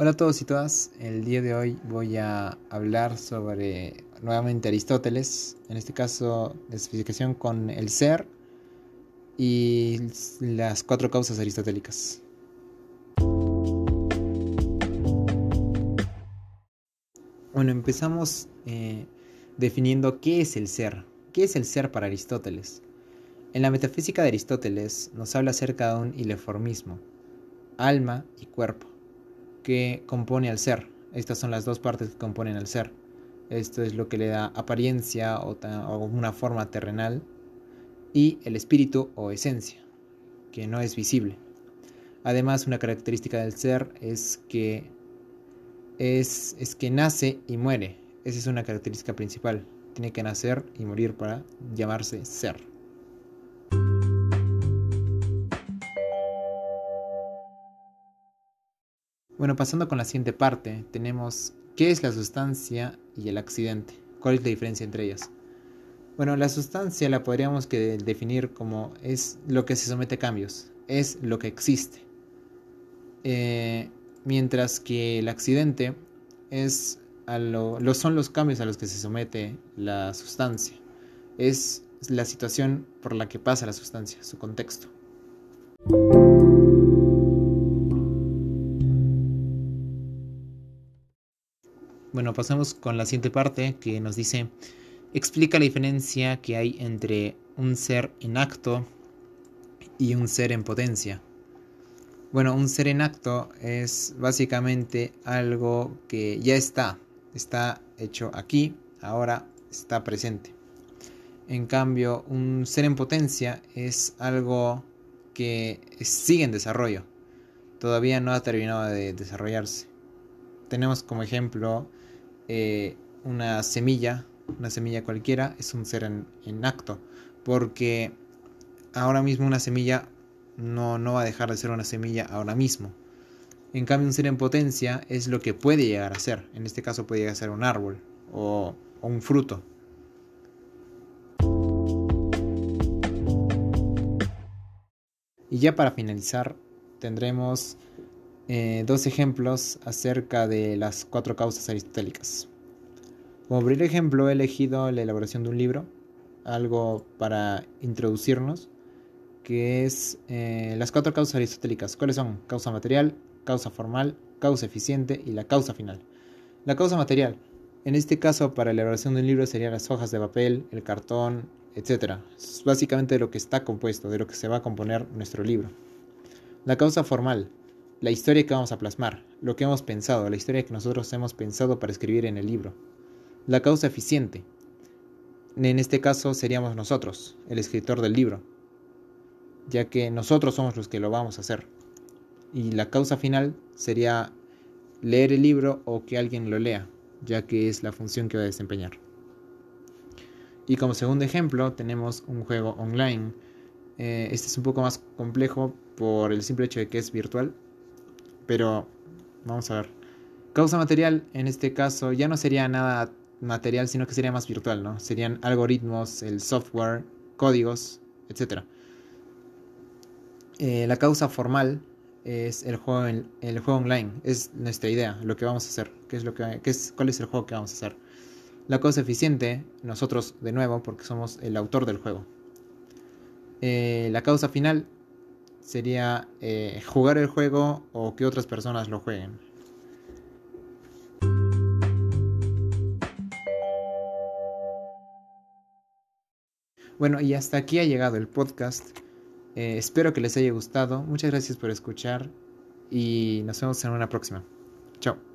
Hola a todos y todas, el día de hoy voy a hablar sobre nuevamente Aristóteles, en este caso la especificación con el ser y las cuatro causas aristotélicas. Bueno, empezamos eh, definiendo qué es el ser. ¿Qué es el ser para Aristóteles? En la metafísica de Aristóteles nos habla acerca de un ileformismo, alma y cuerpo que compone al ser. Estas son las dos partes que componen al ser. Esto es lo que le da apariencia o, una forma terrenal y el espíritu o esencia, que no es visible. Además, una característica del ser es que es, es que nace y muere. Esa es una característica principal. Tiene que nacer y morir para llamarse ser. Bueno, pasando con la siguiente parte, tenemos qué es la sustancia y el accidente. ¿Cuál es la diferencia entre ellas? Bueno, la sustancia la podríamos que definir como es lo que se somete a cambios, es lo que existe. Eh, mientras que el accidente es a lo, son los cambios a los que se somete la sustancia. Es la situación por la que pasa la sustancia, su contexto. Bueno, pasamos con la siguiente parte que nos dice, explica la diferencia que hay entre un ser en acto y un ser en potencia. Bueno, un ser en acto es básicamente algo que ya está, está hecho aquí, ahora está presente. En cambio, un ser en potencia es algo que sigue en desarrollo, todavía no ha terminado de desarrollarse. Tenemos como ejemplo eh, una semilla, una semilla cualquiera, es un ser en, acto. Porque ahora mismo una semilla no, no va a dejar de ser una semilla ahora mismo. En cambio, un ser en potencia es lo que puede llegar a ser. En este caso puede llegar a ser un árbol o, un fruto. Y ya para finalizar, tendremos eh, dos ejemplos acerca de las cuatro causas aristotélicas. Como primer ejemplo he elegido la elaboración de un libro, algo para introducirnos, que es eh, las cuatro causas aristotélicas. ¿Cuáles son? Causa material, causa formal, causa eficiente y la causa final. La causa material. En este caso, para la elaboración de un libro serían las hojas de papel, el cartón, etc. Es básicamente de lo que está compuesto, de lo que se va a componer nuestro libro. La causa formal la historia que vamos a plasmar, lo que hemos pensado, la historia que nosotros hemos pensado para escribir en el libro. La causa eficiente. En este caso seríamos nosotros, el escritor del libro, ya que nosotros somos los que lo vamos a hacer. Y la causa final sería leer el libro o que alguien lo lea, ya que es la función que va a desempeñar. Y como segundo ejemplo tenemos un juego online. Eh, este es un poco más complejo por el simple hecho de que es virtual, pero vamos a ver. Causa material, en este caso, ya no sería nada material, sino que sería más virtual, ¿no? Serían algoritmos, el software, códigos, etc. Eh, la causa formal es el juego, el juego online, es nuestra idea, lo que vamos a hacer, qué es lo que, es, cuál es el juego que vamos a hacer. La causa eficiente, nosotros de nuevo, porque somos el autor del juego. Eh, la causa final sería eh, jugar el juego o que otras personas lo jueguen. Bueno, y hasta aquí ha llegado el podcast. Eh, espero que les haya gustado. Muchas gracias por escuchar y nos vemos en una próxima. Chao.